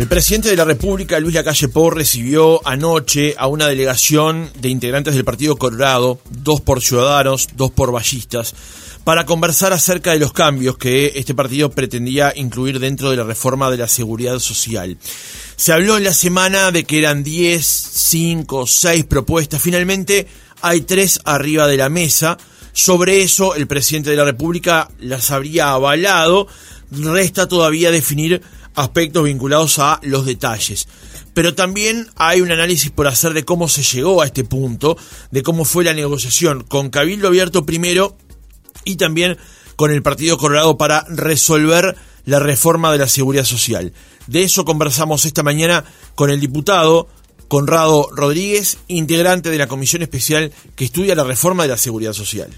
El presidente de la República, Luis Lacalle Pou, recibió anoche a una delegación de integrantes del Partido Colorado, dos por ciudadanos, dos por ballistas, para conversar acerca de los cambios que este partido pretendía incluir dentro de la reforma de la seguridad social. Se habló en la semana de que eran 10, 5, 6 propuestas. Finalmente hay tres arriba de la mesa. Sobre eso el presidente de la República las habría avalado. Resta todavía definir aspectos vinculados a los detalles. Pero también hay un análisis por hacer de cómo se llegó a este punto, de cómo fue la negociación con Cabildo Abierto primero y también con el Partido Colorado para resolver la reforma de la seguridad social. De eso conversamos esta mañana con el diputado Conrado Rodríguez, integrante de la Comisión Especial que estudia la reforma de la seguridad social.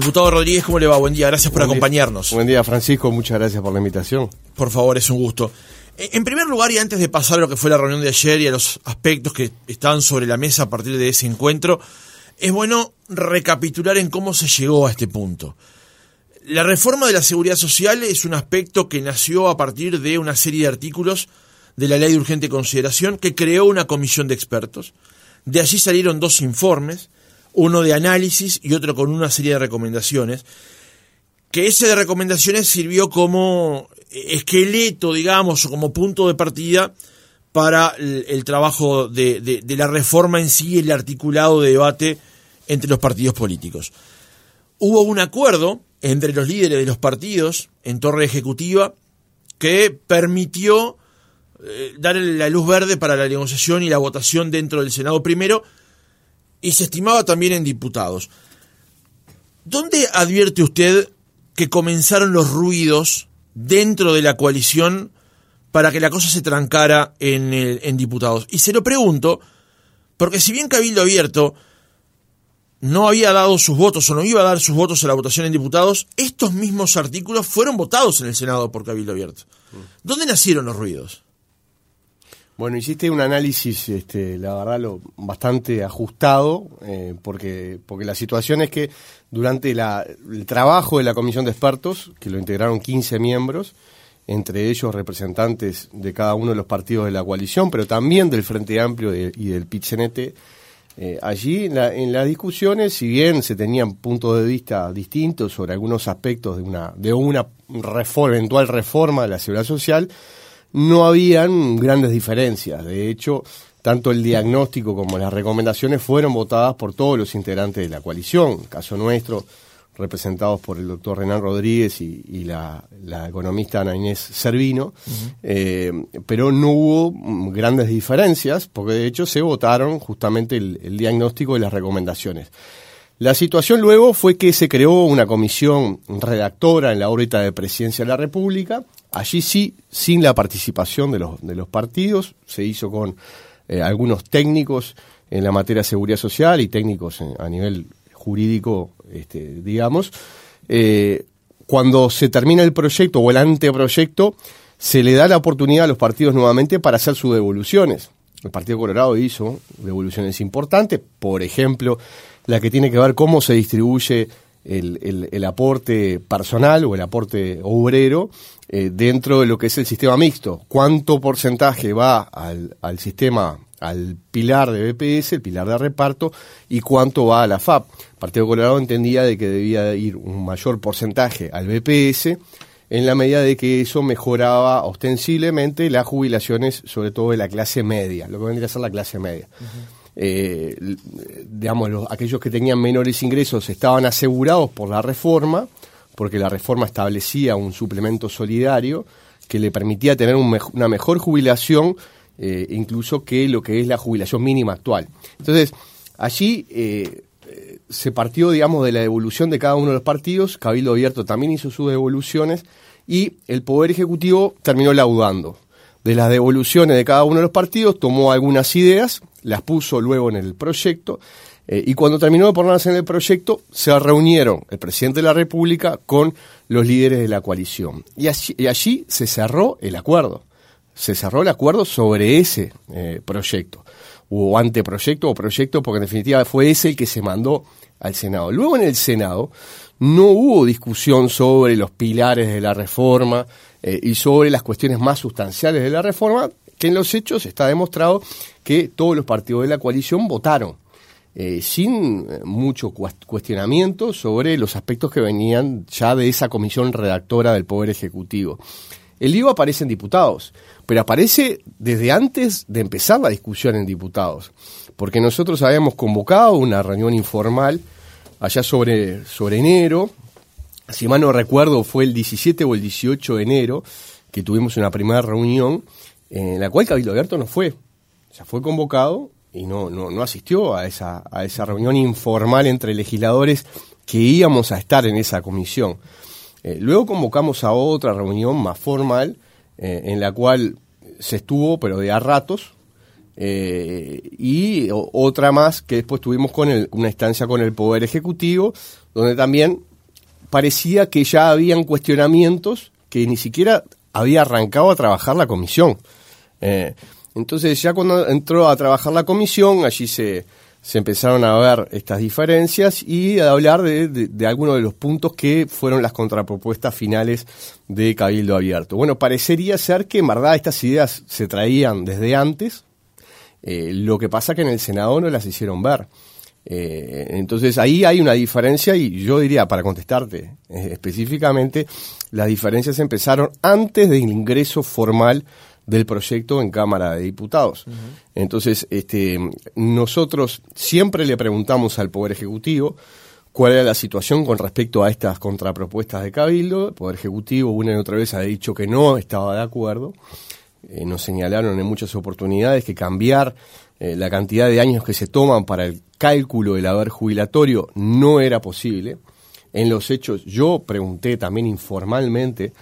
Diputado Rodríguez, ¿cómo le va? Buen día, gracias por acompañarnos. Buen día, Francisco, muchas gracias por la invitación. Por favor, es un gusto. Eh, en primer lugar, y antes de pasar a lo que fue la reunión de ayer y a los aspectos que estaban sobre la mesa a partir de ese encuentro, es bueno recapitular en cómo se llegó a este punto. La reforma de la seguridad social es un aspecto que nació a partir de una serie de artículos de la ley de urgente consideración que creó una comisión de expertos. De allí salieron dos informes uno de análisis y otro con una serie de recomendaciones, que ese de recomendaciones sirvió como esqueleto, digamos, o como punto de partida para el, trabajo de, de, la reforma en sí, el articulado de debate entre los partidos políticos. Hubo un acuerdo entre los líderes de los partidos en torre ejecutiva que permitió eh, dar la luz verde para la negociación y la votación dentro del Senado primero y se estimaba también en diputados. ¿Dónde advierte usted que comenzaron los ruidos dentro de la coalición para que la cosa se trancara en, en diputados? Y se lo pregunto, porque si bien Cabildo Abierto no había dado sus votos o no iba a dar sus votos a la votación en diputados, estos mismos artículos fueron votados en el Senado por Cabildo Abierto. ¿Dónde nacieron los ruidos? Bueno, hiciste un análisis, este, la verdad, lo, bastante ajustado, eh, porque, porque la situación es que durante el trabajo de la comisión de expertos, que lo integraron 15 miembros, entre ellos representantes de cada uno de los partidos de la coalición, pero también del Frente Amplio y del PITCNT, eh, allí en, en, las discusiones, si bien se tenían puntos de vista distintos sobre algunos aspectos de una, de una eventual reforma de la seguridad social, no habían grandes diferencias. De hecho, tanto el diagnóstico como las recomendaciones fueron votadas por todos los integrantes de la coalición. caso nuestro, representados por el doctor Renan Rodríguez y, la, economista Ana Inés Servino, eh, pero no hubo grandes diferencias, porque de hecho se votaron justamente el diagnóstico y las recomendaciones. La situación luego fue que se creó una comisión redactora en la órbita de presidencia de la República, allí sí, sin la participación de los, de los partidos, se hizo con eh, algunos técnicos en la materia de seguridad social y técnicos a nivel jurídico, este, digamos. Eh, cuando se termina el proyecto o el anteproyecto, se le da la oportunidad a los partidos nuevamente para hacer sus devoluciones. El Partido Colorado hizo devoluciones importantes, por ejemplo, la que tiene que ver cómo se distribuye el, aporte personal o el aporte obrero eh, dentro de lo que es el sistema mixto. ¿Cuánto porcentaje va al, al, sistema, al pilar de BPS, el pilar de reparto, y cuánto va a la FAP? El Partido Colorado entendía de que debía ir un mayor porcentaje al BPS en la medida de que eso mejoraba ostensiblemente las jubilaciones, sobre todo de la clase media, lo que vendría a ser la clase media eh, digamos, aquellos que tenían menores ingresos estaban asegurados por la reforma, porque la reforma establecía un suplemento solidario que le permitía tener una mejor jubilación, eh, incluso que lo que es la jubilación mínima actual. Entonces, allí eh, se partió, digamos, de la devolución de cada uno de los partidos, Cabildo Abierto también hizo sus devoluciones, y el Poder Ejecutivo terminó laudando. De las devoluciones de cada uno de los partidos, tomó algunas ideas las puso luego en el proyecto, eh, y cuando terminó de ponerlas en el proyecto, se reunieron el presidente de la República con los líderes de la coalición. Y allí, se cerró el acuerdo. Se cerró el acuerdo sobre ese eh, proyecto, o anteproyecto o proyecto, porque en definitiva fue ese el que se mandó al Senado. Luego en el Senado no hubo discusión sobre los pilares de la reforma, y sobre las cuestiones más sustanciales de la reforma, que en los hechos está demostrado que todos los partidos de la coalición votaron. Sin mucho cuestionamiento sobre los aspectos que venían ya de esa comisión redactora del Poder Ejecutivo. El lío aparece en diputados, pero aparece desde antes de empezar la discusión en diputados, porque nosotros habíamos convocado una reunión informal allá sobre, sobre enero, si mal no recuerdo fue el 17 o el 18 de enero que tuvimos una primera reunión en la cual Cabildo Abierto no fue, o sea, fue convocado y no, no, no asistió a esa, a esa reunión informal entre legisladores que íbamos a estar en esa comisión. Eh, luego convocamos a otra reunión más formal, eh, en la cual se estuvo, pero de a ratos, eh, y otra más que después tuvimos con una instancia con el Poder Ejecutivo, donde también parecía que ya habían cuestionamientos que ni siquiera había arrancado a trabajar la comisión. Entonces ya cuando entró a trabajar la comisión, allí se, se empezaron a ver estas diferencias y a hablar de, algunos de los puntos que fueron las contrapropuestas finales de Cabildo Abierto. Bueno, parecería ser que en verdad estas ideas se traían desde antes, eh, lo que pasa que en el Senado no las hicieron ver. Eh, entonces ahí hay una diferencia y yo diría, para contestarte eh, específicamente, las diferencias empezaron antes del ingreso formal del proyecto en Cámara de Diputados. Entonces, este, nosotros siempre le preguntamos al Poder Ejecutivo cuál era la situación con respecto a estas contrapropuestas de Cabildo. El Poder Ejecutivo una y otra vez ha dicho que no estaba de acuerdo. Eh, nos señalaron en muchas oportunidades que cambiar eh, la cantidad de años que se toman para el cálculo del haber jubilatorio no era posible. En los hechos, yo pregunté también informalmente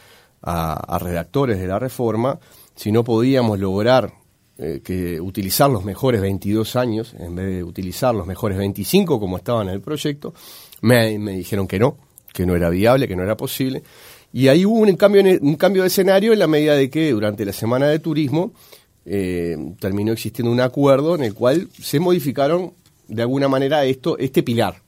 a redactores de la reforma si no podíamos lograr eh, que utilizar los mejores 22 años en vez de utilizar los mejores 25 como estaban en el proyecto, me, dijeron que no, que no era viable, que no era posible. Y ahí hubo un cambio, un cambio de escenario en la medida de que durante la semana de turismo eh, terminó existiendo un acuerdo en el cual se modificaron de alguna manera esto, este pilar.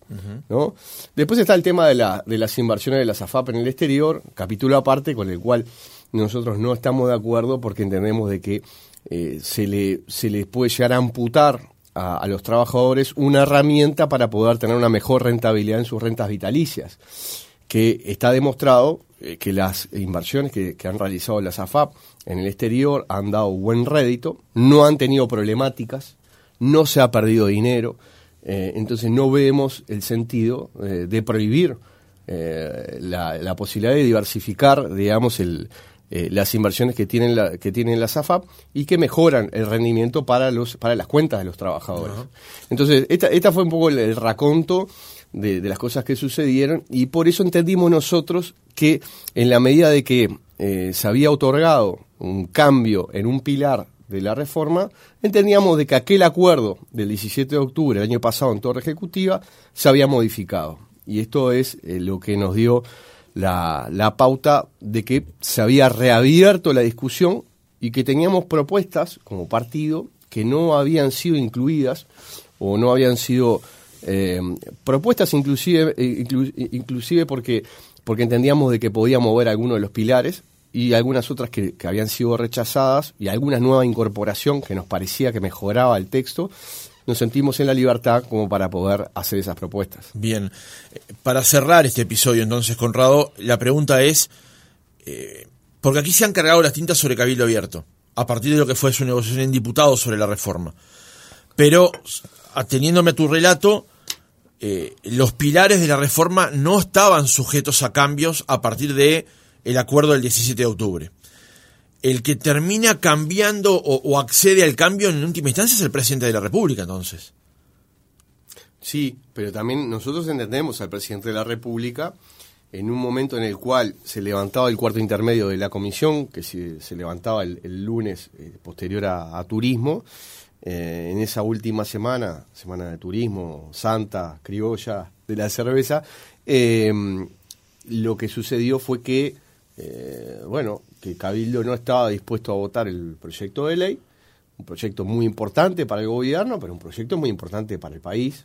¿no? Después está el tema de, la, de las inversiones de la SAFAP en el exterior, capítulo aparte con el cual nosotros no estamos de acuerdo porque entendemos de que eh, se, le, se les puede llegar a amputar a, los trabajadores una herramienta para poder tener una mejor rentabilidad en sus rentas vitalicias, que está demostrado eh, que las inversiones que, han realizado las AFAP en el exterior han dado buen rédito, no han tenido problemáticas, no se ha perdido dinero, eh, entonces no vemos el sentido de prohibir la, la, posibilidad de diversificar, digamos, el, eh, las inversiones que tienen la, que tienen las AFAP y que mejoran el rendimiento para los para las cuentas de los trabajadores. Entonces, esta, esta fue un poco el, raconto de, las cosas que sucedieron y por eso entendimos nosotros que en la medida de que eh, se había otorgado un cambio en un pilar de la reforma, entendíamos de que aquel acuerdo del 17 de octubre del año pasado en Torre Ejecutiva se había modificado. Y esto es eh, lo que nos dio la, la pauta de que se había reabierto la discusión y que teníamos propuestas como partido que no habían sido incluidas o no habían sido eh, propuestas inclusive, eh, inclusive porque, porque entendíamos de que podía mover algunos de los pilares y algunas otras que, que, habían sido rechazadas y alguna nueva incorporación que nos parecía que mejoraba el texto nos sentimos en la libertad como para poder hacer esas propuestas. Bien, para cerrar este episodio entonces, Conrado, la pregunta es, eh, porque aquí se han cargado las tintas sobre Cabildo Abierto, a partir de lo que fue su negociación en diputados sobre la reforma. Pero, ateniéndome a tu relato, eh, los pilares de la reforma no estaban sujetos a cambios a partir de el acuerdo del 17 de octubre el que termina cambiando o, accede al cambio en última instancia es el presidente de la República, entonces. Sí, pero también nosotros entendemos al presidente de la República en un momento en el cual se levantaba el cuarto intermedio de la comisión, que se, se levantaba el, lunes eh, posterior a, turismo, eh, en esa última semana, semana de turismo, santa, criolla, de la cerveza, eh, lo que sucedió fue que, bueno, que Cabildo no estaba dispuesto a votar el proyecto de ley, un proyecto muy importante para el gobierno, pero un proyecto muy importante para el país.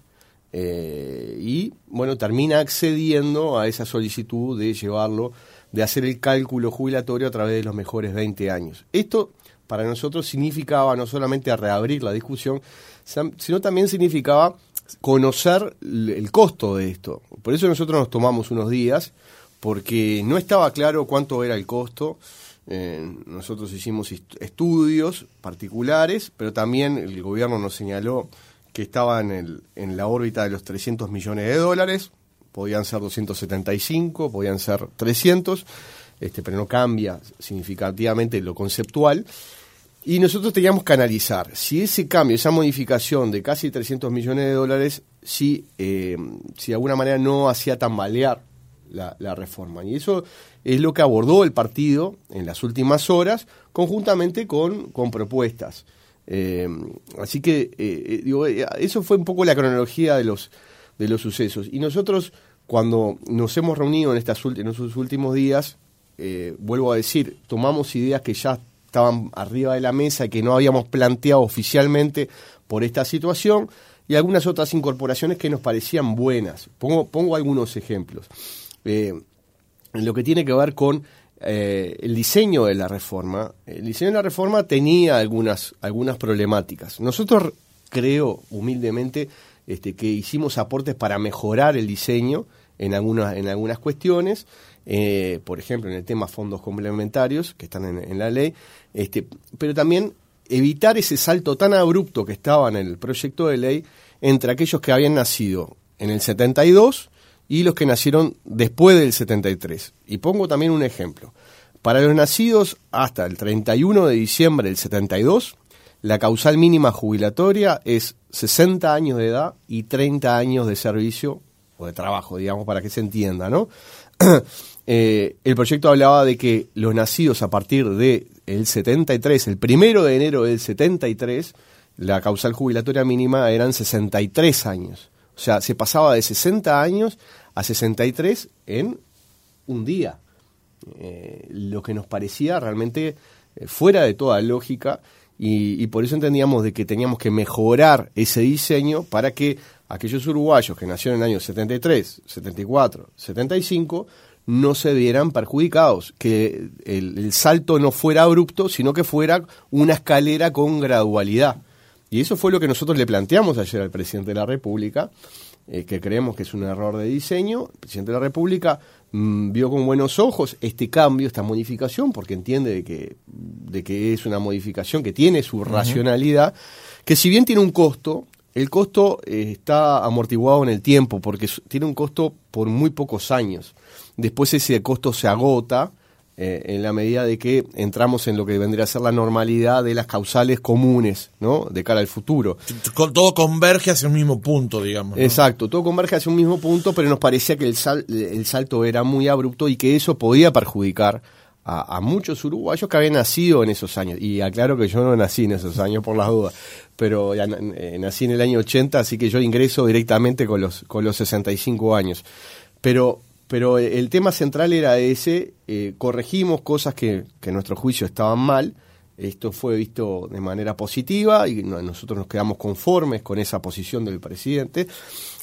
Eh, y bueno, termina accediendo a esa solicitud de llevarlo, de hacer el cálculo jubilatorio a través de los mejores 20 años. Esto para nosotros significaba no solamente reabrir la discusión, sino también significaba conocer el costo de esto. Por eso nosotros nos tomamos unos días, porque no estaba claro cuánto era el costo. Eh, nosotros hicimos estudios particulares, pero también el gobierno nos señaló que estaba en, la órbita de los 300 millones de dólares, podían ser 275, podían ser 300, este, pero no cambia significativamente lo conceptual. Y nosotros teníamos que analizar si ese cambio, esa modificación de casi 300 millones de dólares, si, eh, si de alguna manera no hacía tambalear la, reforma. Y eso es lo que abordó el partido en las últimas horas, conjuntamente con, con propuestas. Eh, así que eh, digo, eso fue un poco la cronología de los, de los sucesos. Y nosotros, cuando nos hemos reunido en, estas, en estos últimos días, vuelvo a decir, tomamos ideas que ya estaban arriba de la mesa que no habíamos planteado oficialmente por esta situación y algunas otras incorporaciones que nos parecían buenas. Pongo, pongo algunos ejemplos. Eh, en lo que tiene que ver con eh, el diseño de la reforma, el diseño de la reforma tenía algunas, algunas problemáticas. Nosotros creo humildemente este, que hicimos aportes para mejorar el diseño en algunas, en algunas cuestiones eh, por ejemplo, en el tema fondos complementarios, que están en, la ley, este, pero también evitar ese salto tan abrupto que estaba en el proyecto de ley entre aquellos que habían nacido en el 72 y los que nacieron después del 73. Y pongo también un ejemplo. Para los nacidos hasta el 31 de diciembre del 72, la causal mínima jubilatoria es 60 años de edad y 30 años de servicio o de trabajo, digamos, para que se entienda, ¿no? Eh, el proyecto hablaba de que los nacidos a partir del el 73, el primero de enero del 73, la causal jubilatoria mínima eran 63 años. O sea, se pasaba de 60 años a 63 en un día. Eh, lo que nos parecía realmente eh, fuera de toda lógica y, por eso entendíamos de que teníamos que mejorar ese diseño para que aquellos uruguayos que nacieron en el año 73, 74, 75 no se vieran perjudicados, que el, salto no fuera abrupto, sino que fuera una escalera con gradualidad. Y eso fue lo que nosotros le planteamos ayer al presidente de la República, eh, que creemos que es un error de diseño. El presidente de la República mm, vio con buenos ojos este cambio, esta modificación, porque entiende de que, de que es una modificación que tiene su racionalidad, que si bien tiene un costo, el costo eh, está amortiguado en el tiempo, porque tiene un costo por muy pocos años después ese costo se agota eh, en la medida de que entramos en lo que vendría a ser la normalidad de las causales comunes, ¿no? De cara al futuro. Todo converge hacia un mismo punto, digamos. Exacto, todo converge hacia un mismo punto, pero nos parecía que el, el salto era muy abrupto y que eso podía perjudicar a, muchos uruguayos que habían nacido en esos años. Y aclaro que yo no nací en esos años por las dudas, pero ya, eh, nací en el año 80, así que yo ingreso directamente con los, con los 65 años. Pero pero el tema central era ese, eh, corregimos cosas que, que, nuestro juicio estaban mal, esto fue visto de manera positiva y nosotros nos quedamos conformes con esa posición del presidente.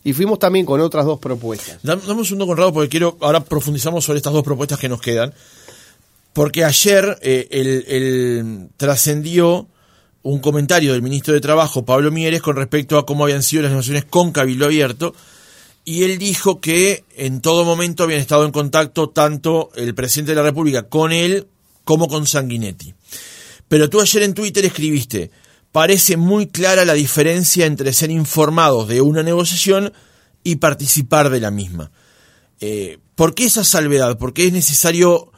Y fuimos también con otras dos propuestas. Damos un segundo, Conrado, porque quiero, ahora profundizamos sobre estas dos propuestas que nos quedan, porque ayer eh, trascendió un comentario del ministro de Trabajo, Pablo Mieres, con respecto a cómo habían sido las negociaciones con Cabildo Abierto, y él dijo que en todo momento habían estado en contacto tanto el presidente de la República con él como con Sanguinetti. Pero tú ayer en Twitter escribiste, parece muy clara la diferencia entre ser informados de una negociación y participar de la misma. Eh, ¿Por qué esa salvedad? ¿Por qué es necesario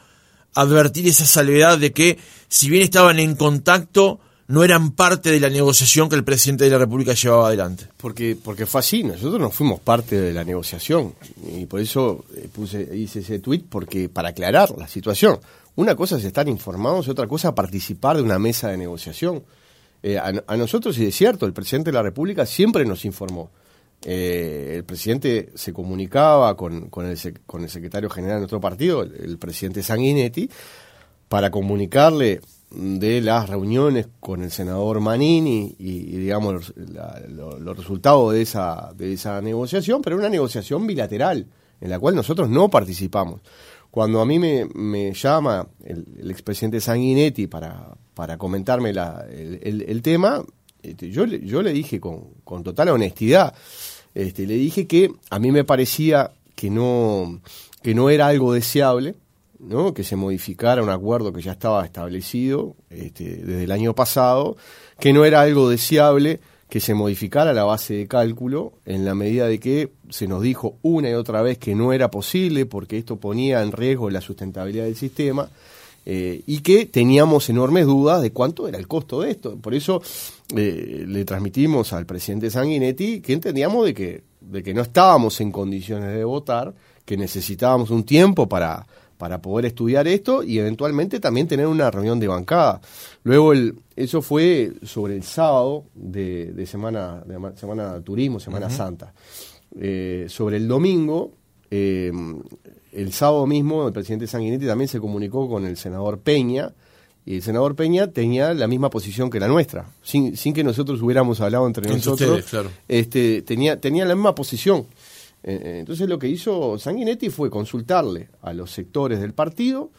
advertir esa salvedad de que si bien estaban en contacto, no eran parte de la negociación que el presidente de la República llevaba adelante. Porque, porque fue así, nosotros no fuimos parte de la negociación y por eso eh, puse, hice ese tuit porque para aclarar la situación. Una cosa es estar informados y otra cosa participar de una mesa de negociación. Eh, a, nosotros, y es cierto, el presidente de la República siempre nos informó. Eh, el presidente se comunicaba con, con, el, con el secretario general de nuestro partido, el presidente Sanguinetti, para comunicarle de las reuniones con el senador Manini y, digamos, los, resultados de esa, de esa negociación, pero una negociación bilateral en la cual nosotros no participamos. Cuando a mí me, llama el, expresidente Sanguinetti para, para comentarme el, tema, este, yo, yo le dije con, con total honestidad, este, le dije que a mí me parecía que no, que no era algo deseable, ¿no? que se modificara un acuerdo que ya estaba establecido este, desde el año pasado, que no era algo deseable que se modificara la base de cálculo en la medida de que se nos dijo una y otra vez que no era posible porque esto ponía en riesgo la sustentabilidad del sistema eh, y que teníamos enormes dudas de cuánto era el costo de esto. Por eso eh, le transmitimos al presidente Sanguinetti que entendíamos de que, de que no estábamos en condiciones de votar, que necesitábamos un tiempo para para poder estudiar esto y eventualmente también tener una reunión de bancada. Luego, el, eso fue sobre el sábado de, semana, de semana Turismo, Semana Santa. Eh, sobre el domingo, eh, el sábado mismo, el presidente Sanguinetti también se comunicó con el senador Peña, y el senador Peña tenía la misma posición que la nuestra, sin, sin que nosotros hubiéramos hablado entre nosotros. este, tenía, tenía la misma posición. Eh, eh, entonces lo que hizo Sanguinetti fue consultarle a los sectores del partido,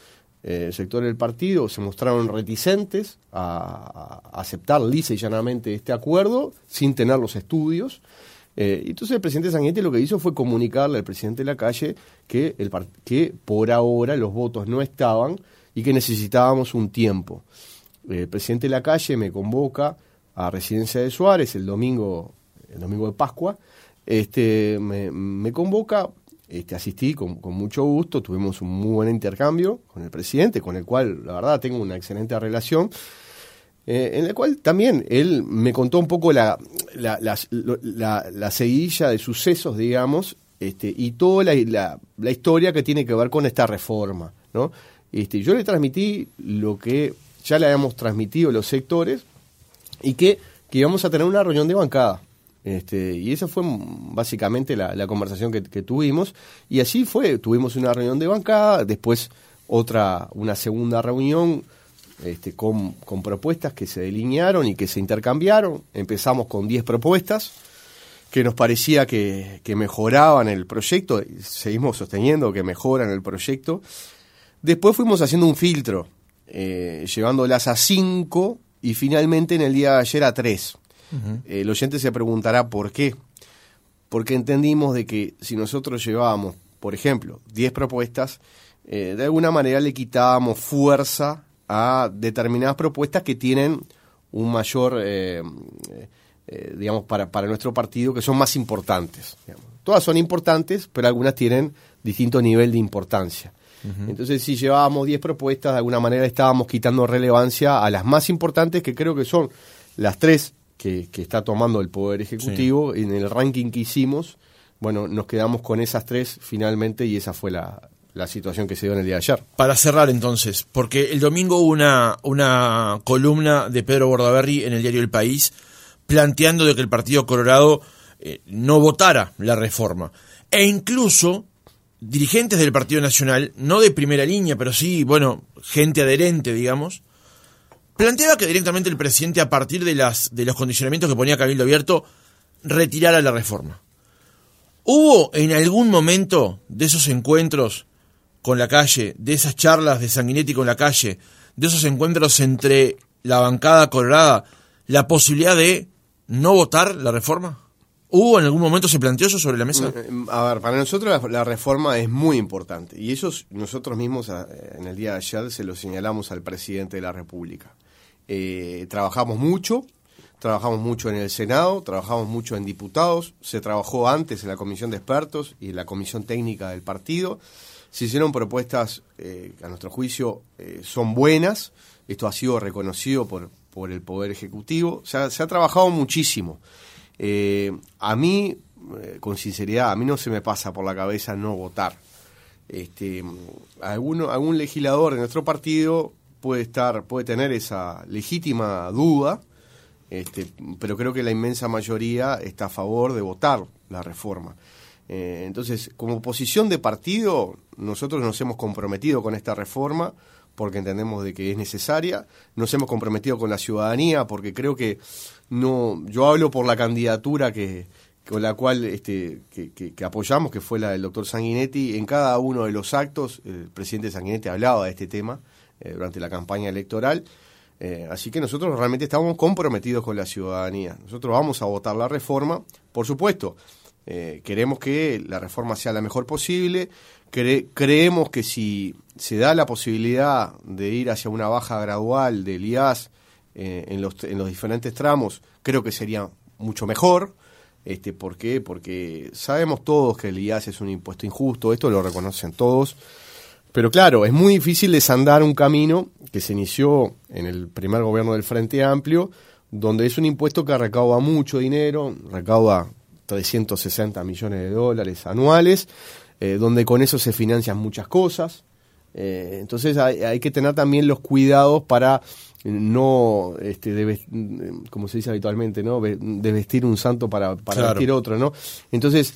eh, sectores del partido se mostraron reticentes a, aceptar lisa y llanamente este acuerdo sin tener los estudios. entonces el presidente Sanguinetti lo que hizo fue comunicarle al presidente de la calle que, el, que por ahora los votos no estaban y que necesitábamos un tiempo. El presidente de la calle me convoca a Residencia de Suárez el domingo, el domingo de Pascua, este, me, convoca, este, asistí con, mucho gusto, tuvimos un muy buen intercambio con el presidente, con el cual la verdad tengo una excelente relación. Eh, en el cual también él me contó un poco la, la, la, seguidilla de sucesos, digamos, este, y toda la, la, historia que tiene que ver con esta reforma. ¿no? Este, yo le transmití lo que ya le habíamos transmitido los sectores y que, que íbamos a tener una reunión de bancada. Este, y esa fue básicamente la, conversación que, tuvimos. Y así fue, tuvimos una reunión de bancada, después otra, una segunda reunión este, con, propuestas que se delinearon y que se intercambiaron. Empezamos con 10 propuestas que nos parecía que, mejoraban el proyecto, seguimos sosteniendo que mejoran el proyecto. Después fuimos haciendo un filtro, eh, llevándolas a 5 y finalmente en el día de ayer a 3. Eh, el oyente se preguntará por qué. Porque entendimos de que si nosotros llevábamos, por ejemplo, 10 propuestas, eh, de alguna manera le quitábamos fuerza a determinadas propuestas que tienen un mayor, eh, digamos, para, para nuestro partido, que son más importantes. Todas son importantes, pero algunas tienen distinto nivel de importancia. Entonces, si llevábamos 10 propuestas, de alguna manera estábamos quitando relevancia a las más importantes, que creo que son las tres que, está tomando el Poder Ejecutivo. En el ranking que hicimos, bueno, nos quedamos con esas tres finalmente y esa fue la, situación que se dio en el día de ayer. Para cerrar entonces, porque el domingo hubo una, una columna de Pedro Bordaberry en el diario El País planteando de que el Partido Colorado eh, no votara la reforma. E incluso dirigentes del Partido Nacional, no de primera línea, pero sí, bueno, gente adherente, digamos, planteaba que directamente el presidente, a partir de, las, de los condicionamientos que ponía Cabildo Abierto, retirara la reforma. ¿Hubo en algún momento de esos encuentros con la calle, de esas charlas de Sanguinetti con la calle, de esos encuentros entre la bancada colorada, la posibilidad de no votar la reforma? ¿Hubo en algún momento se planteó eso sobre la mesa? Mm, a ver, para nosotros la, reforma es muy importante y eso nosotros mismos eh, en el día de ayer se lo señalamos al presidente de la República. Eh, trabajamos mucho, trabajamos mucho en el Senado, trabajamos mucho en diputados, se trabajó antes en la comisión de expertos y en la comisión técnica del partido. Se hicieron propuestas eh, a nuestro juicio eh, son buenas, esto ha sido reconocido por, por el Poder Ejecutivo, se ha, trabajado muchísimo. a mí, con sinceridad, a mí no se me pasa por la cabeza no votar. Este, alguno, algún legislador de nuestro partido puede estar, puede tener esa legítima duda, este, pero creo que la inmensa mayoría está a favor de votar la reforma. Eh, entonces, como posición de partido, nosotros nos hemos comprometido con esta reforma porque entendemos de que es necesaria. Nos hemos comprometido con la ciudadanía, porque creo que no, yo hablo por la candidatura que, con la cual este, que, apoyamos, que fue la del doctor Sanguinetti. En cada uno de los actos, el presidente Sanguinetti hablaba de este tema eh, durante la campaña electoral. Eh, así que nosotros realmente estamos comprometidos con la ciudadanía. Nosotros vamos a votar la reforma, por supuesto. Eh, queremos que la reforma sea la mejor posible. creemos que si se da la posibilidad de ir hacia una baja gradual del IAS en, los, en los diferentes tramos, creo que sería mucho mejor. Este, ¿Por qué? Porque sabemos todos que el IAS es un impuesto injusto, esto lo reconocen todos. Pero claro, es muy difícil desandar un camino que se inició en el primer gobierno del Frente Amplio, donde es un impuesto que recauda mucho dinero, recauda 360 millones de dólares anuales, eh, donde con eso se financian muchas cosas. Eh, entonces hay, que tener también los cuidados para no, este, de, como se dice habitualmente, ¿no? de vestir un santo para, para vestir otro, ¿no? Entonces,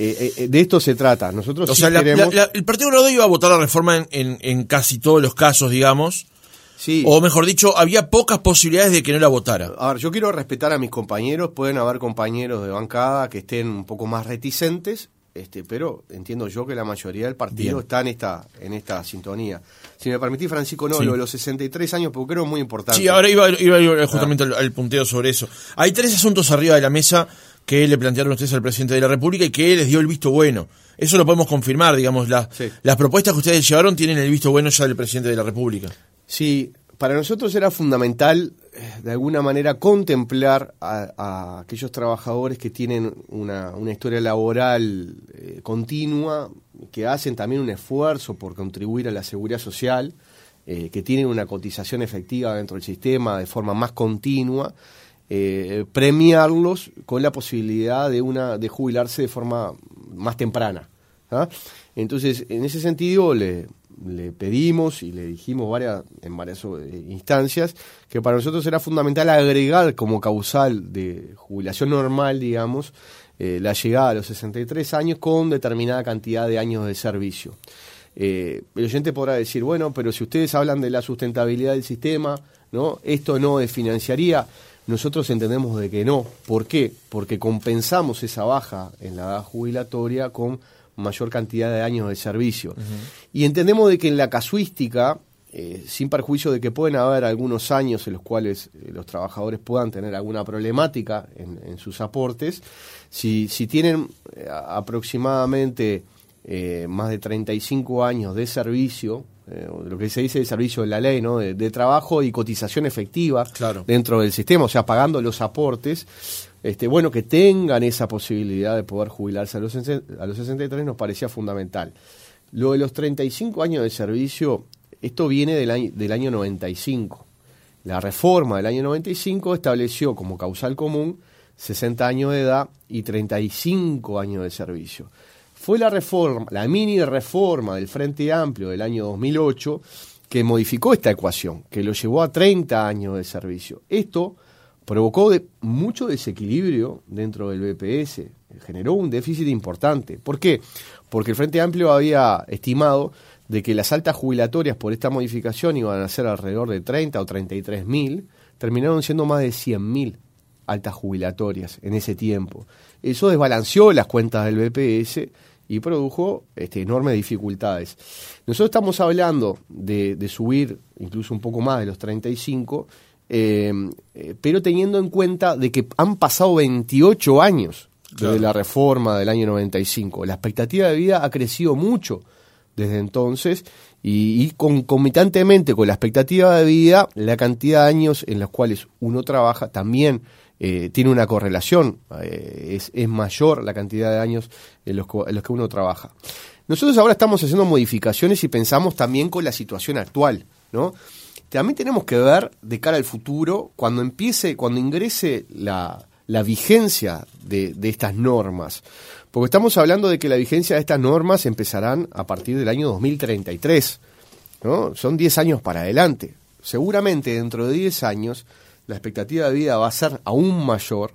eh, eh, de esto se trata. Nosotros o el Partido Grado iba a votar la reforma en, en, casi todos los casos, digamos. Sí. O mejor dicho, había pocas posibilidades de que no la votara. A ver, yo quiero respetar a mis compañeros. Pueden haber compañeros de bancada que estén un poco más reticentes este, pero entiendo yo que la mayoría del partido está en esta, en esta sintonía. Si me permitís, Francisco, no, lo de los 63 años, porque creo muy importante. Sí, ahora iba, iba, justamente al, punteo sobre eso. Hay tres asuntos arriba de la mesa que le plantearon ustedes al presidente de la República y que él les dio el visto bueno. Eso lo podemos confirmar, digamos, las propuestas que ustedes llevaron tienen el visto bueno ya del presidente de la República. Sí, para nosotros era fundamental de alguna manera contemplar a, aquellos trabajadores que tienen una, historia laboral eh, continua, que hacen también un esfuerzo por contribuir a la seguridad social, eh, que tienen una cotización efectiva dentro del sistema de forma más continua, eh, premiarlos con la posibilidad de, una, de jubilarse de forma más temprana. ¿ah? Entonces, en ese sentido, le, le pedimos y le dijimos varias, en varias eh, instancias que para nosotros era fundamental agregar como causal de jubilación normal, digamos, eh, la llegada a los 63 años con determinada cantidad de años de servicio. Eh, el oyente podrá decir, bueno, pero si ustedes hablan de la sustentabilidad del sistema, ¿no? Esto no desfinanciaría. Nosotros entendemos de que no. ¿Por qué? Porque compensamos esa baja en la edad jubilatoria con mayor cantidad de años de servicio. Y entendemos de que en la casuística, eh, sin perjuicio de que pueden haber algunos años en los cuales eh, los trabajadores puedan tener alguna problemática en, sus aportes, si, si tienen eh, aproximadamente más de 35 años de servicio, lo que se dice de servicio de la ley, ¿no? de, trabajo y cotización efectiva dentro del sistema, o sea, pagando los aportes, este, bueno, que tengan esa posibilidad de poder jubilarse a los, a los 63 nos parecía fundamental. Lo de los 35 años de servicio, esto viene del año, del año 95. La reforma del año 95 estableció como causal común 60 años de edad y 35 años de servicio. Fue la reforma, la mini reforma del Frente Amplio del año 2008 que modificó esta ecuación, que lo llevó a 30 años de servicio. Esto provocó mucho desequilibrio dentro del BPS, generó un déficit importante. ¿Por qué? Porque el Frente Amplio había estimado de que las altas jubilatorias por esta modificación iban a ser alrededor de 30 o 33 mil, terminaron siendo más de 100 mil altas jubilatorias en ese tiempo. Eso desbalanceó las cuentas del BPS y produjo este, enormes dificultades. Nosotros estamos hablando de, de subir incluso un poco más de los 35 eh, eh, pero teniendo en cuenta de que han pasado 28 años desde la reforma del año 95. La expectativa de vida ha crecido mucho desde entonces y, concomitantemente con la expectativa de vida, la cantidad de años en los cuales uno trabaja también eh, tiene una correlación, es, es, mayor la cantidad de años en los, en los que uno trabaja. Nosotros ahora estamos haciendo modificaciones y pensamos también con la situación actual, ¿no? también tenemos que ver de cara al futuro, cuando empiece, cuando ingrese la, vigencia de, estas normas. Porque estamos hablando de que la vigencia de estas normas empezarán a partir del año 2033. ¿no? Son 10 años para adelante. Seguramente dentro de 10 años la expectativa de vida va a ser aún mayor,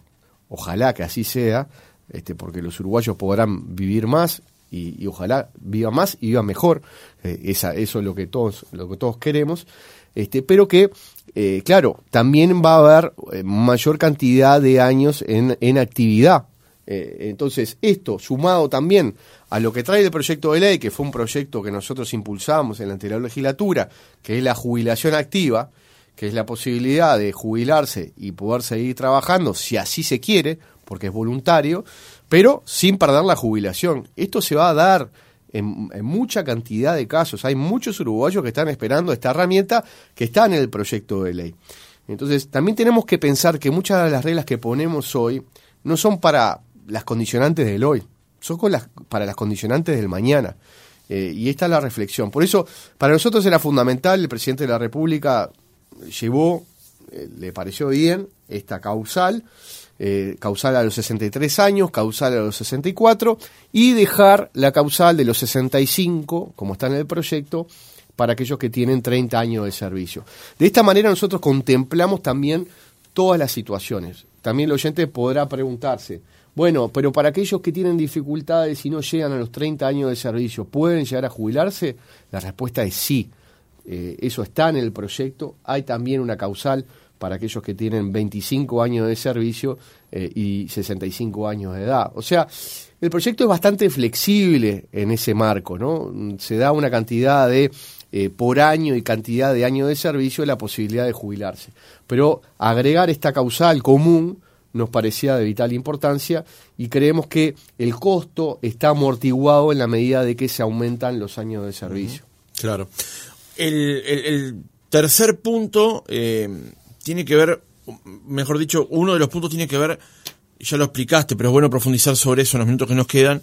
ojalá que así sea, este, porque los uruguayos podrán vivir más y, ojalá viva más y viva mejor, eh, esa, eso es lo que todos, lo que todos queremos, este, pero que, eh, claro, también va a haber eh, mayor cantidad de años en, en actividad. entonces, esto sumado también a lo que trae el proyecto de ley, que fue un proyecto que nosotros impulsamos en la anterior legislatura, que es la jubilación activa, que es la posibilidad de jubilarse y poder seguir trabajando si así se quiere, porque es voluntario, pero sin perder la jubilación. Esto se va a dar en, mucha cantidad de casos. Hay muchos uruguayos que están esperando esta herramienta que está en el proyecto de ley. Entonces, también tenemos que pensar que muchas de las reglas que ponemos hoy no son para las condicionantes del hoy, son las, para las condicionantes del mañana. Eh, y esta es la reflexión. Por eso, para nosotros era fundamental, el presidente de la República llevó, eh, le pareció bien, esta causal, eh, causal a los 63 años, causal a los 64, y dejar la causal de los 65, como está en el proyecto, para aquellos que tienen 30 años de servicio. De esta manera nosotros contemplamos también todas las situaciones. También el oyente podrá preguntarse, bueno, pero para aquellos que tienen dificultades y no llegan a los 30 años de servicio, ¿pueden llegar a jubilarse? La respuesta es sí. Eh, eso está en el proyecto. Hay también una causal para aquellos que tienen 25 años de servicio eh, y 65 años de edad. O sea, el proyecto es bastante flexible en ese marco, ¿no? Se da una cantidad de eh, por año y cantidad de años de servicio la posibilidad de jubilarse. Pero agregar esta causal común nos parecía de vital importancia y creemos que el costo está amortiguado en la medida de que se aumentan los años de servicio. Claro. El, tercer punto eh, tiene que ver, mejor dicho, uno de los puntos tiene que ver, ya lo explicaste, pero es bueno profundizar sobre eso en los minutos que nos quedan,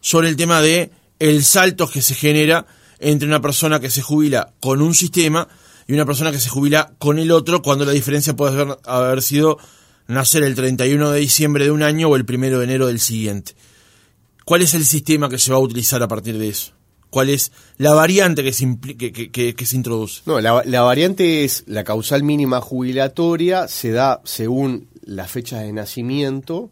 sobre el tema de el salto que se genera entre una persona que se jubila con un sistema y una persona que se jubila con el otro, cuando la diferencia puede haber, haber sido nacer el 31 de diciembre de un año o el 1 de enero del siguiente. ¿Cuál es el sistema que se va a utilizar a partir de eso? ¿Cuál es la variante que se, que, se introduce? No, la, variante es la causal mínima jubilatoria, se da según la fecha de nacimiento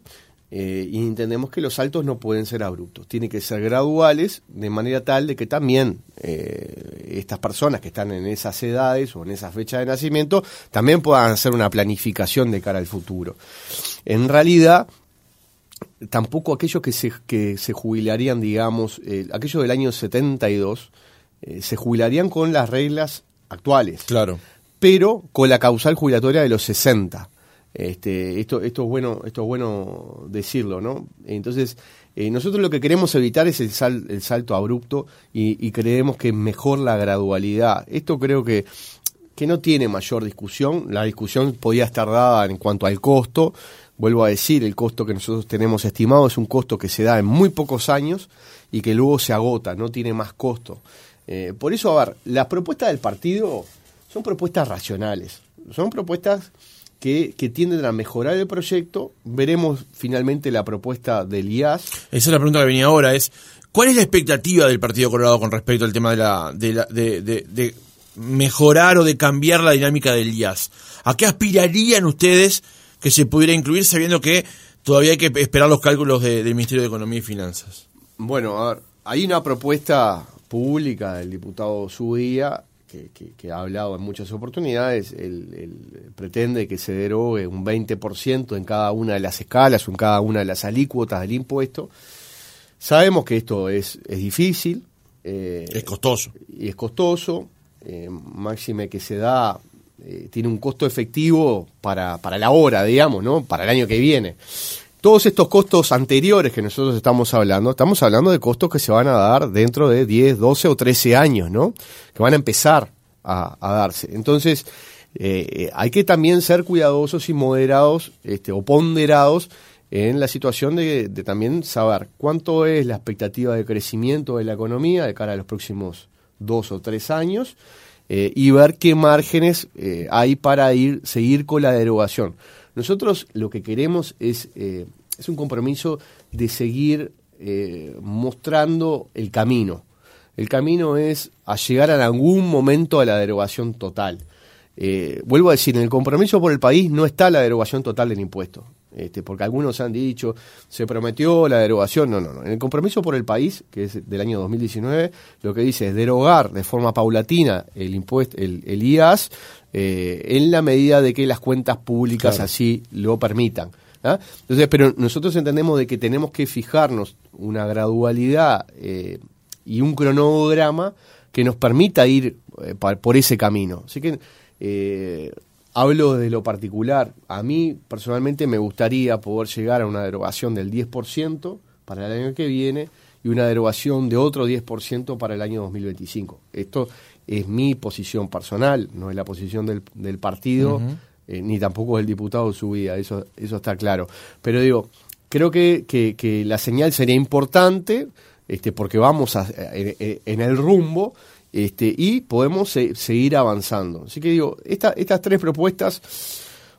eh, y entendemos que los saltos no pueden ser abruptos, tienen que ser graduales de manera tal de que también eh, estas personas que están en esas edades o en esa fecha de nacimiento también puedan hacer una planificación de cara al futuro. En realidad, tampoco aquellos que se, que se jubilarían, digamos, eh, aquellos del año 72, eh, se jubilarían con las reglas actuales. Claro. Pero con la causal jubilatoria de los 60. Este, esto, esto, es bueno, esto es bueno decirlo, ¿no? Entonces, eh, nosotros lo que queremos evitar es el, el salto abrupto y, y, creemos que es mejor la gradualidad. Esto creo que, que no tiene mayor discusión. La discusión podía estar dada en cuanto al costo, Vuelvo a decir, el costo que nosotros tenemos estimado es un costo que se da en muy pocos años y que luego se agota, no tiene más costo. Eh, por eso, a ver, las propuestas del partido son propuestas racionales, son propuestas que, tienden a mejorar el proyecto. Veremos finalmente la propuesta del IAS. Esa es la pregunta que venía ahora, es ¿cuál es la expectativa del Partido Colorado con respecto al tema de, la, de, la, de, de mejorar o de cambiar la dinámica del IAS? ¿A qué aspirarían ustedes? Que se pudiera incluir sabiendo que todavía hay que esperar los cálculos del Ministerio de Economía y Finanzas? Bueno, a ver, hay una propuesta pública del diputado Subía que, ha hablado en muchas oportunidades, él, pretende que se derogue un 20% en cada una de las escalas o en cada una de las alícuotas del impuesto. Sabemos que esto es, es difícil. Eh, es costoso. Y es costoso. Eh, máxime que se da eh, tiene un costo efectivo para, para la hora, digamos, ¿no? Para el año que viene. Todos estos costos anteriores que nosotros estamos hablando, estamos hablando de costos que se van a dar dentro de 10, 12 o 13 años, ¿no? Que van a empezar a, darse. Entonces, eh, hay que también ser cuidadosos y moderados este, o ponderados en la situación de, de, también saber cuánto es la expectativa de crecimiento de la economía de cara a los próximos dos o tres años eh, y ver qué márgenes eh, hay para ir seguir con la derogación. Nosotros lo que queremos es, eh, es un compromiso de seguir mostrando el camino. El camino es a llegar en algún momento a la derogación total. vuelvo a decir, en el compromiso por el país no está la derogación total del impuesto. Este, porque algunos han dicho, se prometió la derogación, no, no, no. En el compromiso por el país, que es del año 2019, lo que dice es derogar de forma paulatina el impuesto, el, el IAS, eh, en la medida de que las cuentas públicas así lo permitan. ¿ah? Entonces, pero nosotros entendemos de que tenemos que fijarnos una gradualidad eh, y un cronograma que nos permita ir eh, por ese camino. Así que hablo de lo particular. A mí personalmente me gustaría poder llegar a una derogación del 10% para el año que viene y una derogación de otro 10% para el año 2025. Esto es mi posición personal, no es la posición del, del partido, eh, ni tampoco del diputado de su vida, eso, eso está claro. Pero digo, creo que, que, la señal sería importante, este, porque vamos a, en, el rumbo, este, y podemos seguir avanzando. Así que digo, esta, estas tres propuestas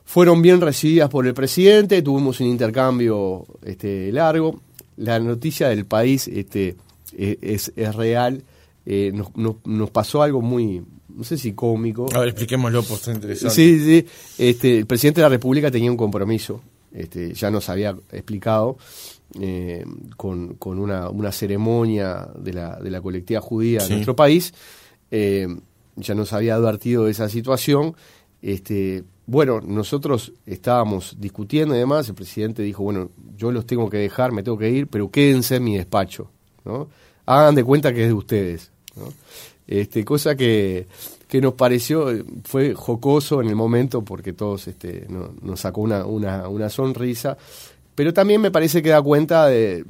fueron bien recibidas por el presidente, tuvimos un intercambio este, largo, la noticia del país este, e, es, es real eh, nos, nos, pasó algo muy, no sé si cómico. A ver, expliquémoslo, pues está interesante. Sí, sí. Este, el presidente de la República tenía un compromiso, este, ya nos había explicado, eh, con, con una, una, ceremonia de la, de la colectividad judía en nuestro país. Eh, ya nos había advertido de esa situación. Este, bueno, nosotros estábamos discutiendo y demás, el presidente dijo, bueno, yo los tengo que dejar, me tengo que ir, pero quédense en mi despacho, ¿no? Hagan de cuenta que es de ustedes. Este, cosa que, que, nos pareció, fue jocoso en el momento porque todos este, nos sacó una, una, una, sonrisa, pero también me parece que da cuenta de,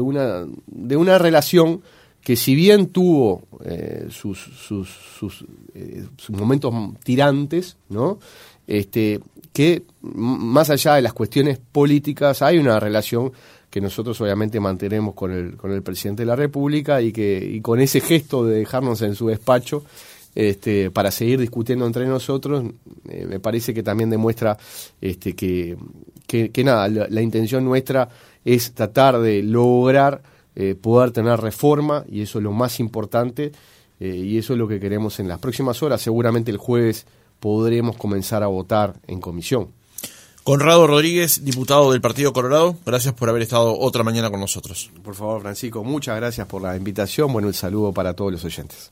una, de una relación que si bien tuvo eh, sus, sus, eh, sus, momentos tirantes, ¿no? Este, que más allá de las cuestiones políticas hay una relación que nosotros obviamente mantenemos con el, con el presidente de la República y que con ese gesto de dejarnos en su despacho este, para seguir discutiendo entre nosotros, eh, me parece que también demuestra este, que, que, nada, la, intención nuestra es tratar de lograr eh, poder tener reforma y eso es lo más importante eh, y eso es lo que queremos en las próximas horas. Seguramente el jueves podremos comenzar a votar en comisión. Conrado Rodríguez, diputado del Partido Colorado, gracias por haber estado otra mañana con nosotros. Por favor, Francisco, muchas gracias por la invitación. Bueno, el saludo para todos los oyentes.